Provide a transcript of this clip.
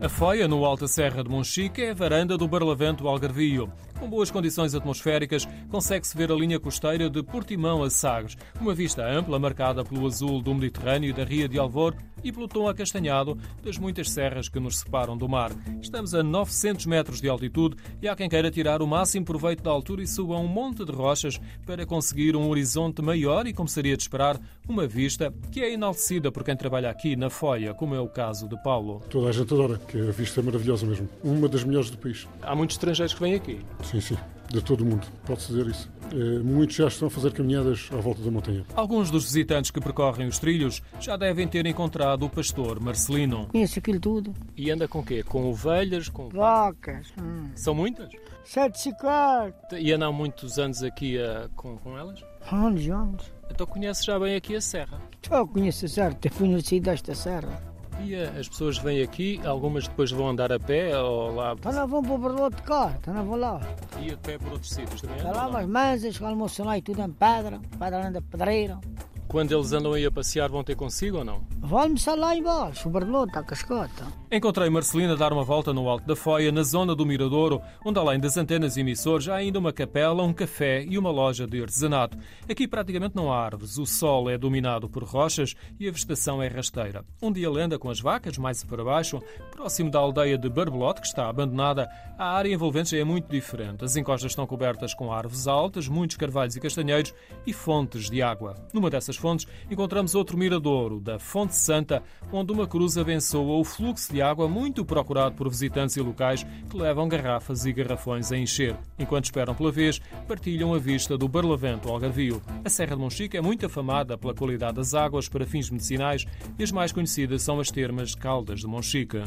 A Foia, no Alta Serra de Monchique, é a varanda do Barlavento Algarvio. Com boas condições atmosféricas, consegue-se ver a linha costeira de Portimão a Sagres, uma vista ampla marcada pelo azul do Mediterrâneo e da Ria de Alvor e pelo tom acastanhado das muitas serras que nos separam do mar. Estamos a 900 metros de altitude e há quem queira tirar o máximo proveito da altura e suba um monte de rochas para conseguir um horizonte maior e, como seria de esperar, uma vista que é enaltecida por quem trabalha aqui na Foia, como é o caso de Paulo. Toda a gente adora, que a vista é maravilhosa mesmo. Uma das melhores do país. Há muitos estrangeiros que vêm aqui. Sim, sim. De todo o mundo, pode-se dizer isso. É, muitos já estão a fazer caminhadas à volta da montanha. Alguns dos visitantes que percorrem os trilhos já devem ter encontrado o pastor Marcelino. Conheço aquilo tudo. E anda com quê? Com ovelhas? Com... Vacas. Hum. São muitas? Sete cicadas. E anda há muitos anos aqui uh, com, com elas? Anos, anos. Então conhece já bem aqui a serra? Já conheço a serra, te conheci desta serra. As pessoas vêm aqui, algumas depois vão andar a pé ou lá... Então não vão para o Berlote de cá, então não vão lá. E a pé por outros sítios também? Está lá umas mansas, almoçam lá e tudo em pedra, pedra anda pedreira. Quando eles andam aí a passear vão ter consigo ou não? Almoçar lá embaixo, o Berlote, a cascota. Encontrei Marcelina a dar uma volta no Alto da Foia, na zona do Miradouro, onde além das antenas e emissores há ainda uma capela, um café e uma loja de artesanato. Aqui praticamente não há árvores, o solo é dominado por rochas e a vegetação é rasteira. Um dia ele anda com as vacas mais para baixo, próximo da aldeia de Barbelote, que está abandonada, a área envolvente já é muito diferente. As encostas estão cobertas com árvores altas, muitos carvalhos e castanheiros e fontes de água. Numa dessas fontes encontramos outro miradouro, da Fonte Santa, onde uma cruz abençoa o fluxo de água muito procurado por visitantes e locais que levam garrafas e garrafões a encher. Enquanto esperam pela vez, partilham a vista do Barlavento Algarvio. A Serra de Monchique é muito afamada pela qualidade das águas para fins medicinais e as mais conhecidas são as termas Caldas de Monchique.